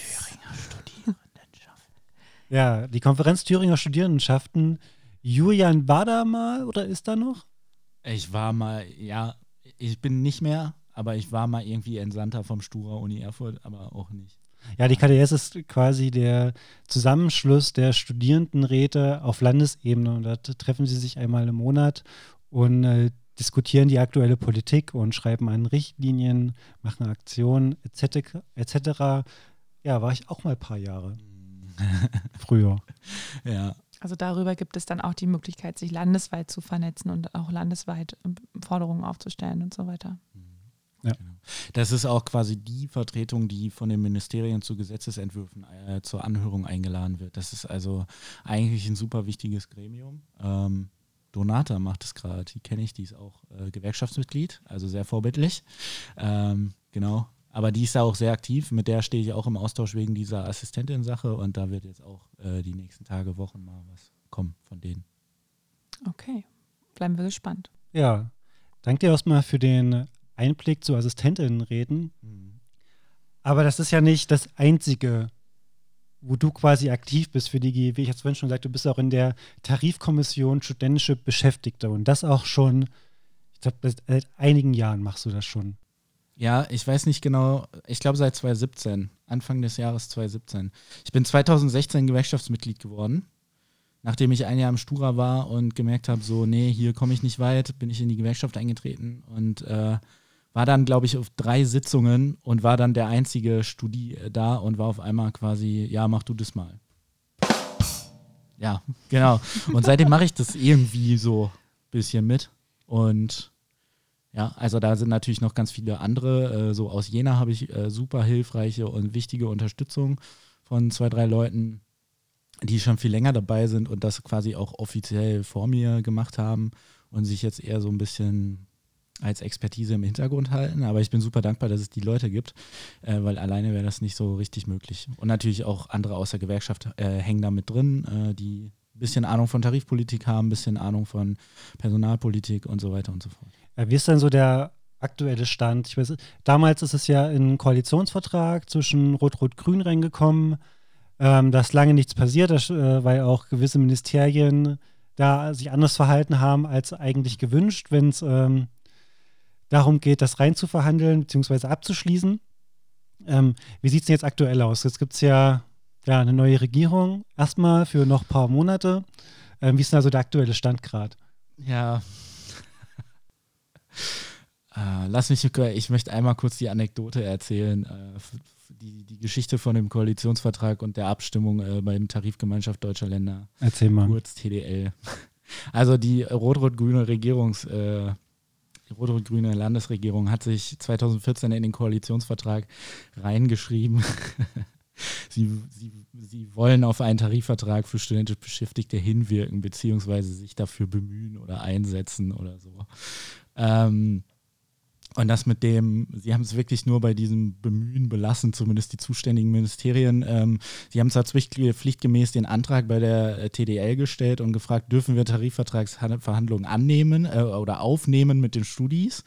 Ja, die Konferenz Thüringer Studierendenschaften. Julian war da mal oder ist da noch? Ich war mal, ja, ich bin nicht mehr, aber ich war mal irgendwie Entsandter vom Stura Uni Erfurt, aber auch nicht. Ja, die KDS ist quasi der Zusammenschluss der Studierendenräte auf Landesebene. Und da treffen sie sich einmal im Monat und äh, diskutieren die aktuelle Politik und schreiben an Richtlinien, machen Aktionen etc. etc. Ja, war ich auch mal ein paar Jahre früher. Ja, Also darüber gibt es dann auch die Möglichkeit, sich landesweit zu vernetzen und auch landesweit ähm, Forderungen aufzustellen und so weiter. Ja. Genau. Das ist auch quasi die Vertretung, die von den Ministerien zu Gesetzesentwürfen äh, zur Anhörung eingeladen wird. Das ist also eigentlich ein super wichtiges Gremium. Ähm, Donata macht es gerade, die kenne ich, die ist auch äh, Gewerkschaftsmitglied, also sehr vorbildlich. Ähm, genau. Aber die ist da auch sehr aktiv, mit der stehe ich auch im Austausch wegen dieser Assistentin-Sache und da wird jetzt auch äh, die nächsten Tage, Wochen mal was kommen von denen. Okay, bleiben wir gespannt. Ja, danke dir erstmal für den Einblick zu Assistentinnenräten. Aber das ist ja nicht das Einzige, wo du quasi aktiv bist für die GEW. Ich habe vorhin schon gesagt, du bist auch in der Tarifkommission studentische Beschäftigte und das auch schon, ich glaube, seit einigen Jahren machst du das schon. Ja, ich weiß nicht genau, ich glaube seit 2017, Anfang des Jahres 2017. Ich bin 2016 Gewerkschaftsmitglied geworden, nachdem ich ein Jahr im Stura war und gemerkt habe, so, nee, hier komme ich nicht weit, bin ich in die Gewerkschaft eingetreten und äh, war dann, glaube ich, auf drei Sitzungen und war dann der einzige Studi äh, da und war auf einmal quasi, ja, mach du das mal. Ja, genau. Und seitdem mache ich das irgendwie so ein bisschen mit und ja, also da sind natürlich noch ganz viele andere. Äh, so aus Jena habe ich äh, super hilfreiche und wichtige Unterstützung von zwei, drei Leuten, die schon viel länger dabei sind und das quasi auch offiziell vor mir gemacht haben und sich jetzt eher so ein bisschen als Expertise im Hintergrund halten. Aber ich bin super dankbar, dass es die Leute gibt, äh, weil alleine wäre das nicht so richtig möglich. Und natürlich auch andere aus der Gewerkschaft äh, hängen da mit drin, äh, die ein bisschen Ahnung von Tarifpolitik haben, ein bisschen Ahnung von Personalpolitik und so weiter und so fort. Ja, wie ist denn so der aktuelle Stand? Ich weiß, damals ist es ja in einen Koalitionsvertrag zwischen Rot-Rot-Grün reingekommen. Ähm, da ist lange nichts passiert, das, äh, weil auch gewisse Ministerien da sich anders verhalten haben als eigentlich gewünscht, wenn es ähm, darum geht, das rein zu verhandeln bzw. abzuschließen. Ähm, wie sieht es denn jetzt aktuell aus? Jetzt gibt es ja, ja eine neue Regierung, erstmal für noch ein paar Monate. Ähm, wie ist denn also der aktuelle Stand gerade? Ja. äh, lass mich, ich möchte einmal kurz die Anekdote erzählen. Äh, die, die Geschichte von dem Koalitionsvertrag und der Abstimmung äh, beim Tarifgemeinschaft Deutscher Länder. Erzähl mal. Kurz TDL. Also die rot-rot-grüne Regierungs, äh, die rot-rot-grüne Landesregierung hat sich 2014 in den Koalitionsvertrag reingeschrieben. sie, sie, sie wollen auf einen Tarifvertrag für studentisch Beschäftigte hinwirken, beziehungsweise sich dafür bemühen oder einsetzen oder so. Ähm, und das mit dem, sie haben es wirklich nur bei diesem Bemühen belassen, zumindest die zuständigen Ministerien. Ähm, sie haben zwar pflichtgemäß den Antrag bei der äh, TDL gestellt und gefragt, dürfen wir Tarifvertragsverhandlungen annehmen äh, oder aufnehmen mit den Studis.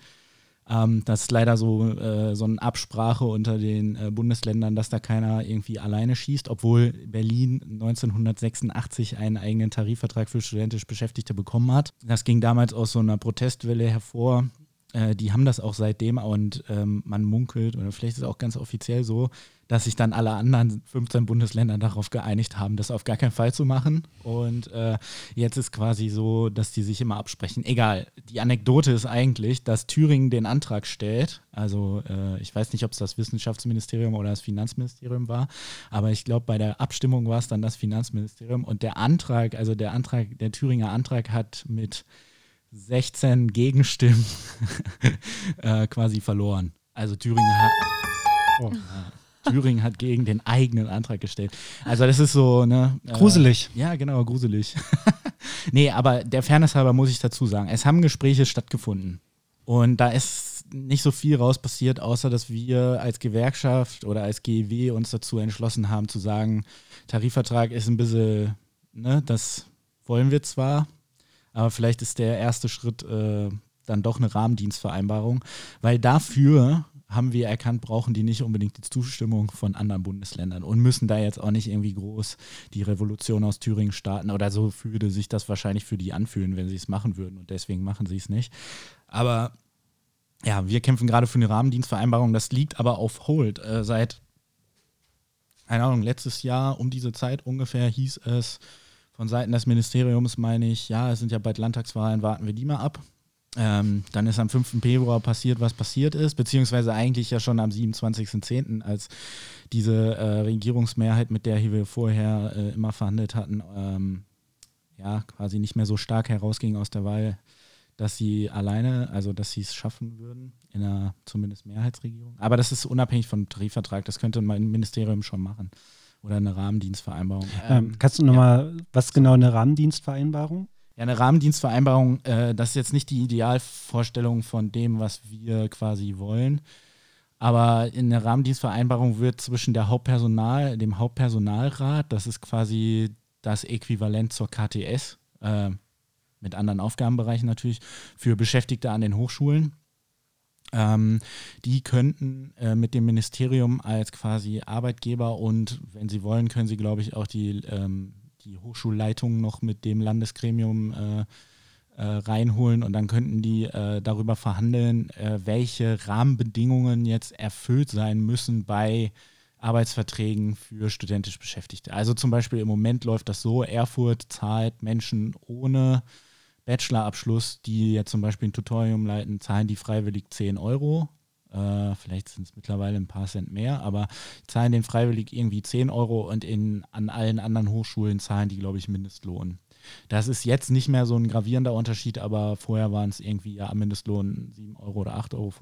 Ähm, das ist leider so, äh, so eine Absprache unter den äh, Bundesländern, dass da keiner irgendwie alleine schießt, obwohl Berlin 1986 einen eigenen Tarifvertrag für studentisch Beschäftigte bekommen hat. Das ging damals aus so einer Protestwelle hervor äh, die haben das auch seitdem und ähm, man munkelt, oder vielleicht ist es auch ganz offiziell so, dass sich dann alle anderen 15 Bundesländer darauf geeinigt haben, das auf gar keinen Fall zu machen. Und äh, jetzt ist quasi so, dass die sich immer absprechen. Egal, die Anekdote ist eigentlich, dass Thüringen den Antrag stellt. Also äh, ich weiß nicht, ob es das Wissenschaftsministerium oder das Finanzministerium war, aber ich glaube, bei der Abstimmung war es dann das Finanzministerium. Und der Antrag, also der Antrag, der Thüringer Antrag hat mit 16 Gegenstimmen äh, quasi verloren. Also Thüringen hat, oh, äh, Thüringen hat gegen den eigenen Antrag gestellt. Also das ist so, ne? Äh, gruselig. Ja, genau, gruselig. nee, aber der Fairness halber muss ich dazu sagen, es haben Gespräche stattgefunden. Und da ist nicht so viel raus passiert, außer dass wir als Gewerkschaft oder als GEW uns dazu entschlossen haben zu sagen, Tarifvertrag ist ein bisschen, ne, das wollen wir zwar, aber vielleicht ist der erste Schritt, äh, dann doch eine Rahmendienstvereinbarung, weil dafür haben wir erkannt, brauchen die nicht unbedingt die Zustimmung von anderen Bundesländern und müssen da jetzt auch nicht irgendwie groß die Revolution aus Thüringen starten oder so würde sich das wahrscheinlich für die anfühlen, wenn sie es machen würden und deswegen machen sie es nicht. Aber ja, wir kämpfen gerade für eine Rahmendienstvereinbarung, das liegt aber auf Hold. Äh, seit, keine Ahnung, letztes Jahr um diese Zeit ungefähr hieß es von Seiten des Ministeriums, meine ich, ja, es sind ja bald Landtagswahlen, warten wir die mal ab. Ähm, dann ist am 5. Februar passiert, was passiert ist, beziehungsweise eigentlich ja schon am 27.10., als diese äh, Regierungsmehrheit, mit der wir vorher äh, immer verhandelt hatten, ähm, ja, quasi nicht mehr so stark herausging aus der Wahl, dass sie alleine, also dass sie es schaffen würden, in einer zumindest Mehrheitsregierung. Aber das ist unabhängig vom Tarifvertrag, das könnte mein Ministerium schon machen. Oder eine Rahmendienstvereinbarung. Ähm, kannst du nochmal, ja. was genau eine Rahmendienstvereinbarung? Ja, eine Rahmendienstvereinbarung, äh, das ist jetzt nicht die Idealvorstellung von dem, was wir quasi wollen. Aber in der Rahmendienstvereinbarung wird zwischen der Hauptpersonal, dem Hauptpersonalrat, das ist quasi das Äquivalent zur KTS, äh, mit anderen Aufgabenbereichen natürlich, für Beschäftigte an den Hochschulen. Ähm, die könnten äh, mit dem Ministerium als quasi Arbeitgeber und wenn sie wollen, können sie, glaube ich, auch die ähm, die Hochschulleitung noch mit dem Landesgremium äh, äh, reinholen und dann könnten die äh, darüber verhandeln, äh, welche Rahmenbedingungen jetzt erfüllt sein müssen bei Arbeitsverträgen für studentisch Beschäftigte. Also zum Beispiel im Moment läuft das so, Erfurt zahlt Menschen ohne Bachelorabschluss, die jetzt zum Beispiel ein Tutorium leiten, zahlen die freiwillig 10 Euro äh, vielleicht sind es mittlerweile ein paar Cent mehr, aber zahlen den freiwillig irgendwie 10 Euro und in, an allen anderen Hochschulen zahlen die, glaube ich, Mindestlohn. Das ist jetzt nicht mehr so ein gravierender Unterschied, aber vorher waren es irgendwie ja Mindestlohn 7 Euro oder 8,50 Euro.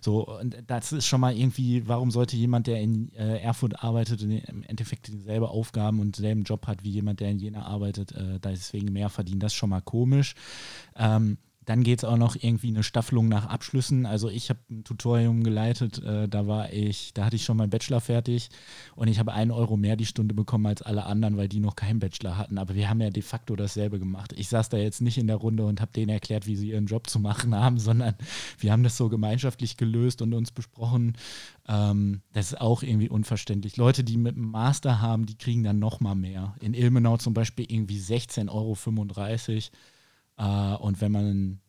So, und das ist schon mal irgendwie, warum sollte jemand, der in äh, Erfurt arbeitet im Endeffekt dieselbe Aufgaben und denselben Job hat wie jemand, der in Jena arbeitet, äh, deswegen mehr verdienen? Das ist schon mal komisch. Ähm, dann geht es auch noch irgendwie eine Staffelung nach Abschlüssen. Also ich habe ein Tutorium geleitet, äh, da war ich, da hatte ich schon meinen Bachelor fertig und ich habe einen Euro mehr die Stunde bekommen als alle anderen, weil die noch keinen Bachelor hatten. Aber wir haben ja de facto dasselbe gemacht. Ich saß da jetzt nicht in der Runde und habe denen erklärt, wie sie ihren Job zu machen haben, sondern wir haben das so gemeinschaftlich gelöst und uns besprochen. Ähm, das ist auch irgendwie unverständlich. Leute, die mit einem Master haben, die kriegen dann noch mal mehr. In Ilmenau zum Beispiel irgendwie 16,35 Euro. Äh, und wenn man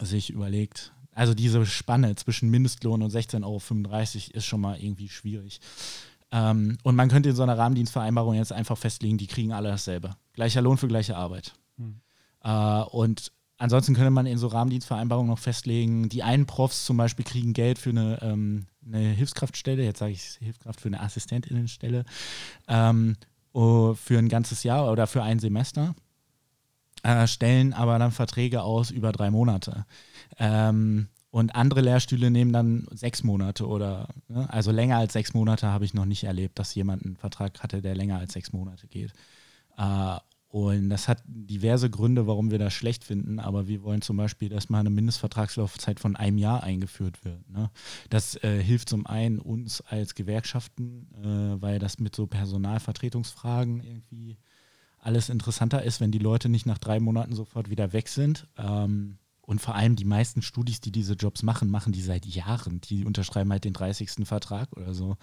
sich überlegt, also diese Spanne zwischen Mindestlohn und 16,35 Euro ist schon mal irgendwie schwierig. Ähm, und man könnte in so einer Rahmendienstvereinbarung jetzt einfach festlegen, die kriegen alle dasselbe. Gleicher Lohn für gleiche Arbeit. Hm. Äh, und ansonsten könnte man in so Rahmendienstvereinbarungen noch festlegen, die einen Profs zum Beispiel kriegen Geld für eine, ähm, eine Hilfskraftstelle, jetzt sage ich Hilfskraft für eine Assistentinnenstelle, ähm, für ein ganzes Jahr oder für ein Semester äh, stellen aber dann Verträge aus über drei Monate. Ähm, und andere Lehrstühle nehmen dann sechs Monate oder, ne? also länger als sechs Monate habe ich noch nicht erlebt, dass jemand einen Vertrag hatte, der länger als sechs Monate geht. Äh, und das hat diverse Gründe, warum wir das schlecht finden, aber wir wollen zum Beispiel, dass mal eine Mindestvertragslaufzeit von einem Jahr eingeführt wird. Ne? Das äh, hilft zum einen uns als Gewerkschaften, äh, weil das mit so Personalvertretungsfragen irgendwie alles interessanter ist, wenn die Leute nicht nach drei Monaten sofort wieder weg sind. Ähm, und vor allem die meisten Studis, die diese Jobs machen, machen die seit Jahren. Die unterschreiben halt den 30. Vertrag oder so.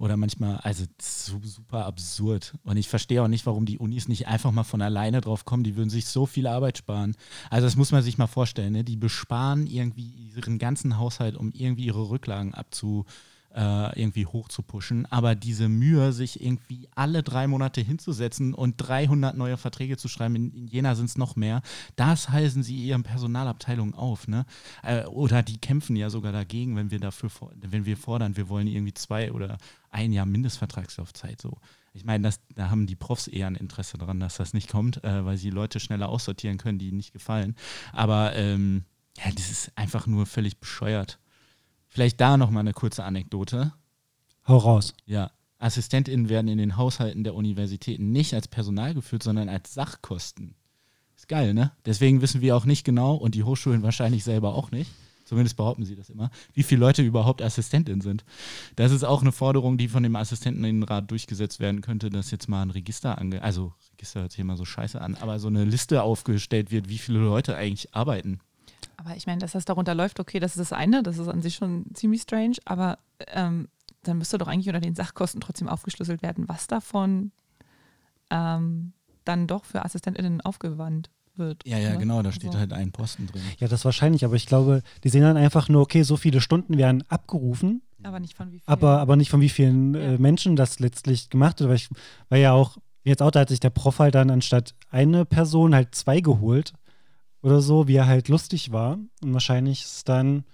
Oder manchmal, also so super absurd. Und ich verstehe auch nicht, warum die Unis nicht einfach mal von alleine drauf kommen. Die würden sich so viel Arbeit sparen. Also das muss man sich mal vorstellen. Ne? Die besparen irgendwie ihren ganzen Haushalt, um irgendwie ihre Rücklagen abzu äh, irgendwie hochzupuschen. Aber diese Mühe, sich irgendwie alle drei Monate hinzusetzen und 300 neue Verträge zu schreiben, in, in Jena sind es noch mehr, das heißen sie ihren Personalabteilungen auf. Ne? Äh, oder die kämpfen ja sogar dagegen, wenn wir dafür, wenn wir fordern, wir wollen irgendwie zwei oder ein Jahr Mindestvertragslaufzeit so. Ich meine, das, da haben die Profs eher ein Interesse daran, dass das nicht kommt, äh, weil sie Leute schneller aussortieren können, die ihnen nicht gefallen. Aber ähm, ja, das ist einfach nur völlig bescheuert. Vielleicht da nochmal eine kurze Anekdote. Hau raus. Ja. AssistentInnen werden in den Haushalten der Universitäten nicht als Personal geführt, sondern als Sachkosten. Ist geil, ne? Deswegen wissen wir auch nicht genau und die Hochschulen wahrscheinlich selber auch nicht, zumindest behaupten sie das immer, wie viele Leute überhaupt AssistentInnen sind. Das ist auch eine Forderung, die von dem Assistentennenrat durchgesetzt werden könnte, dass jetzt mal ein Register ange... Also, Register hört sich immer so scheiße an, aber so eine Liste aufgestellt wird, wie viele Leute eigentlich arbeiten Aber ich meine, dass das darunter läuft, okay, das ist das eine, das ist an sich schon ziemlich strange, aber ähm, dann müsste doch eigentlich unter den Sachkosten trotzdem aufgeschlüsselt werden, was davon ähm, dann doch für AssistentInnen aufgewandt wird. Ja, ja, ne? genau, da steht Also- halt ein Posten drin. Ja, das wahrscheinlich, aber ich glaube, die sehen dann einfach nur, okay, so viele Stunden werden abgerufen, Aber nicht von wie viel. aber, aber nicht von wie vielen Ja. äh, Menschen das letztlich gemacht wird. Weil, ich, weil ja auch, jetzt auch, da hat sich der Prof halt dann anstatt eine Person halt zwei geholt oder so, wie er halt lustig war. Und wahrscheinlich ist dann,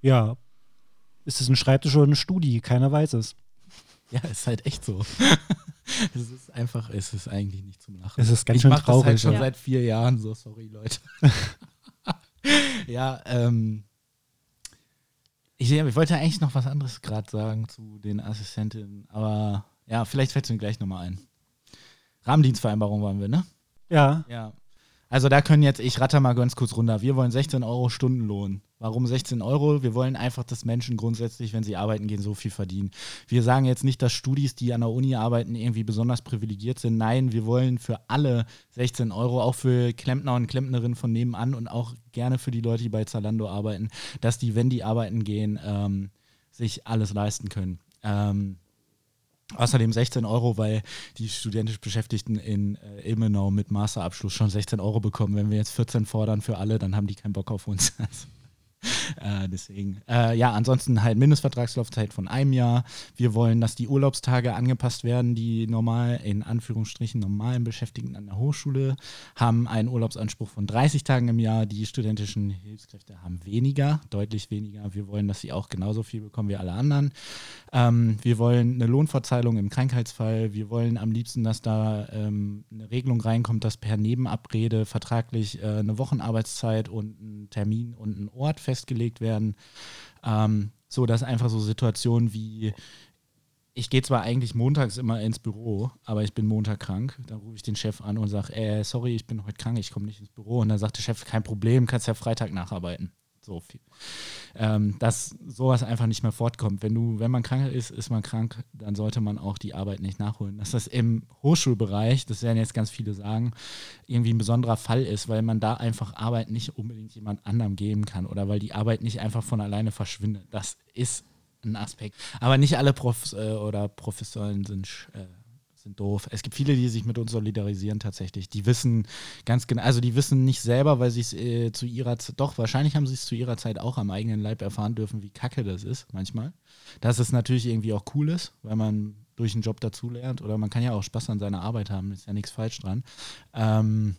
ja, ist es ein Schreibtisch oder eine Studie, keiner weiß es. Ja, ist halt echt so. es ist einfach, es ist eigentlich nicht zum Lachen. Es ist ganz ich schön mache das halt traurig. schon Ja. seit vier Jahren so, sorry Leute. ja, ähm, ich, ich wollte eigentlich noch was anderes gerade sagen zu den Assistentinnen, aber ja, vielleicht fällt es mir gleich nochmal ein. Rahmendienstvereinbarung waren wir, ne? Ja, Ja. Also da können jetzt, ich ratter mal ganz kurz runter. Wir wollen 16 Euro Stundenlohn. Warum 16 Euro? Wir wollen einfach, dass Menschen grundsätzlich, wenn sie arbeiten gehen, so viel verdienen. Wir sagen jetzt nicht, dass Studis, die an der Uni arbeiten, irgendwie besonders privilegiert sind. Nein, wir wollen für alle 16 Euro, auch für Klempner und Klempnerinnen von nebenan und auch gerne für die Leute, die bei Zalando arbeiten, dass die, wenn die arbeiten gehen, ähm, sich alles leisten können. Ähm, Außerdem 16 Euro, weil die studentisch Beschäftigten in äh, Ilmenau mit Masterabschluss schon 16 Euro bekommen. Wenn wir jetzt 14 fordern für alle, dann haben die keinen Bock auf uns. Äh, deswegen. Äh, ja, ansonsten halt Mindestvertragslaufzeit von einem Jahr. Wir wollen, dass die Urlaubstage angepasst werden. Die normal, in Anführungsstrichen, normalen Beschäftigten an der Hochschule haben einen Urlaubsanspruch von 30 Tagen im Jahr. Die studentischen Hilfskräfte haben weniger, deutlich weniger. Wir wollen, dass sie auch genauso viel bekommen wie alle anderen. Ähm, wir wollen eine Lohnverteilung im Krankheitsfall. Wir wollen am liebsten, dass da ähm, eine Regelung reinkommt, dass per Nebenabrede vertraglich äh, eine Wochenarbeitszeit und ein Termin und ein Ort festgelegt werden. Ähm, so dass einfach so Situationen wie ich gehe zwar eigentlich montags immer ins Büro, aber ich bin Montag krank. Dann rufe ich den Chef an und sage, äh, sorry, ich bin heute krank, ich komme nicht ins Büro. Und dann sagt der Chef, kein Problem, kannst ja Freitag nacharbeiten. So viel. Ähm, dass sowas einfach nicht mehr fortkommt. Wenn du, wenn man krank ist, ist man krank, dann sollte man auch die Arbeit nicht nachholen. Dass das im Hochschulbereich, das werden jetzt ganz viele sagen, irgendwie ein besonderer Fall ist, weil man da einfach Arbeit nicht unbedingt jemand anderem geben kann oder weil die Arbeit nicht einfach von alleine verschwindet. Das ist ein Aspekt. Aber nicht alle Profs äh, oder Professoren sind, äh, sind doof. Es gibt viele, die sich mit uns solidarisieren tatsächlich. Die wissen ganz genau, also die wissen nicht selber, weil sie es äh, zu ihrer Zeit, doch, wahrscheinlich haben sie es zu ihrer Zeit auch am eigenen Leib erfahren dürfen, wie kacke das ist manchmal. Dass es natürlich irgendwie auch cool ist, weil man durch einen Job dazulernt oder man kann ja auch Spaß an seiner Arbeit haben, ist ja nichts falsch dran. Ähm,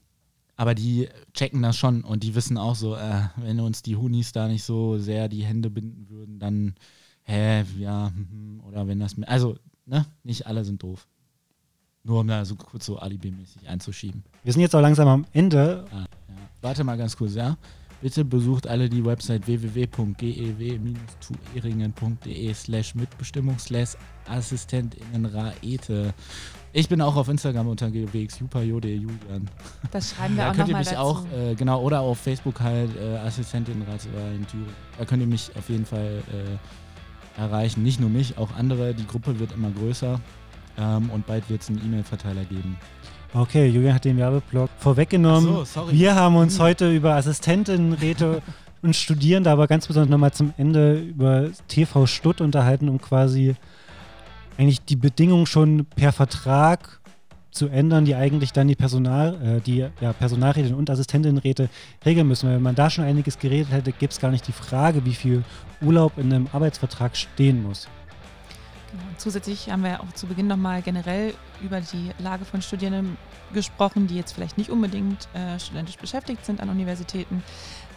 aber die checken das schon und die wissen auch so, äh, wenn uns die Hunis da nicht so sehr die Hände binden würden, dann, hä, ja, mhm, oder wenn das, also, ne, nicht alle sind doof. Nur um da so kurz so alibimäßig einzuschieben. wir sind jetzt auch langsam am Ende. Ah, ja. Warte mal ganz kurz, ja? Bitte besucht alle die Website www.gew-tueringen.de slash Mitbestimmung slash Assistentinnenraete. Ich bin auch auf Instagram unterwegs, Jupajode Julian. Das schreiben wir Da auch könnt ihr mich dazu. auch, äh, genau, oder auf Facebook halt äh, Assistentinnenrat in Thüringen. Da könnt ihr mich auf jeden Fall äh, erreichen. Nicht nur mich, auch andere. Die Gruppe wird immer größer. Ähm, und bald wird es einen E-Mail-Verteiler geben. Okay, Julian hat den Werbeblock vorweggenommen. Ach so, sorry. Wir haben uns Hm. heute über Assistentinnenräte und Studierende, aber ganz besonders nochmal zum Ende über TV Stutt unterhalten, um quasi eigentlich die Bedingungen schon per Vertrag zu ändern, die eigentlich dann die Personal, äh, die ja, Personalräte und Assistentinnenräte regeln müssen. Weil wenn man da schon einiges geredet hätte, gibt es gar nicht die Frage, wie viel Urlaub in einem Arbeitsvertrag stehen muss. Zusätzlich haben wir auch zu Beginn nochmal generell über die Lage von Studierenden gesprochen, die jetzt vielleicht nicht unbedingt äh, studentisch beschäftigt sind an Universitäten.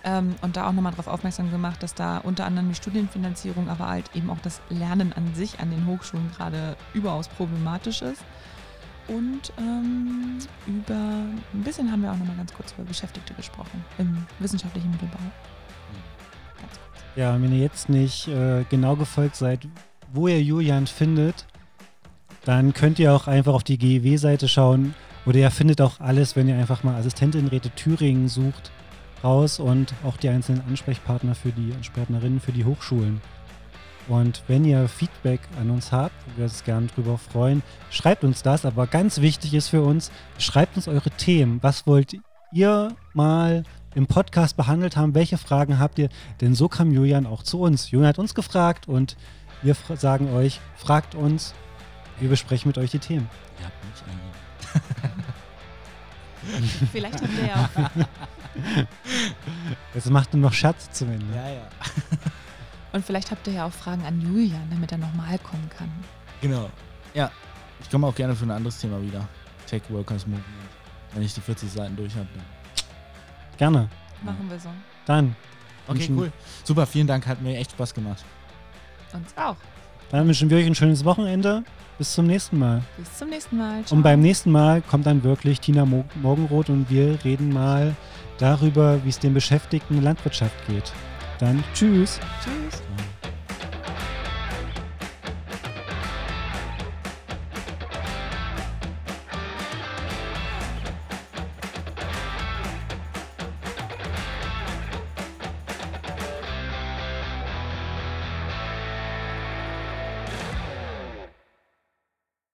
Ähm, und da auch nochmal darauf aufmerksam gemacht, dass da unter anderem die Studienfinanzierung, aber halt eben auch das Lernen an sich an den Hochschulen gerade überaus problematisch ist. Und ähm, über ein bisschen haben wir auch nochmal ganz kurz über Beschäftigte gesprochen im wissenschaftlichen Mittelbau. Ganz kurz. Ja, wenn ihr jetzt nicht äh, genau gefolgt seid, wo ihr Julian findet, dann könnt ihr auch einfach auf die GEW-Seite schauen. Oder ihr findet auch alles, wenn ihr einfach mal Assistentinnenräte Thüringen sucht, raus und auch die einzelnen Ansprechpartner für die Ansprechpartnerinnen für die Hochschulen. Und wenn ihr Feedback an uns habt, wir uns gerne drüber freuen, schreibt uns das. Aber ganz wichtig ist für uns, schreibt uns eure Themen. Was wollt ihr mal im Podcast behandelt haben. Welche Fragen habt ihr? Denn so kam Julian auch zu uns. Julian hat uns gefragt und wir fra- sagen euch, fragt uns. Wir besprechen mit euch die Themen. Ihr habt mich eingeladen. Vielleicht habt ihr ja auch, Jetzt macht nur noch Schatz zum Ende. Ja, ja. und vielleicht habt ihr ja auch Fragen an Julian, damit er nochmal kommen kann. Genau. Ja. Ich komme auch gerne für ein anderes Thema wieder. Tech Workers Movement. Wenn ich die 40 Seiten durch habe. Gerne. Machen wir so. Dann, Okay, cool. Super, vielen Dank. Hat mir echt Spaß gemacht. Uns auch. dann wünschen wir euch ein schönes Wochenende. Bis zum nächsten Mal. Bis zum nächsten Mal. Ciao. Und beim nächsten Mal kommt dann wirklich Tina Mo Morgenroth und wir reden mal darüber, wie es den Beschäftigten in der Landwirtschaft geht. Dann tschüss. Tschüss.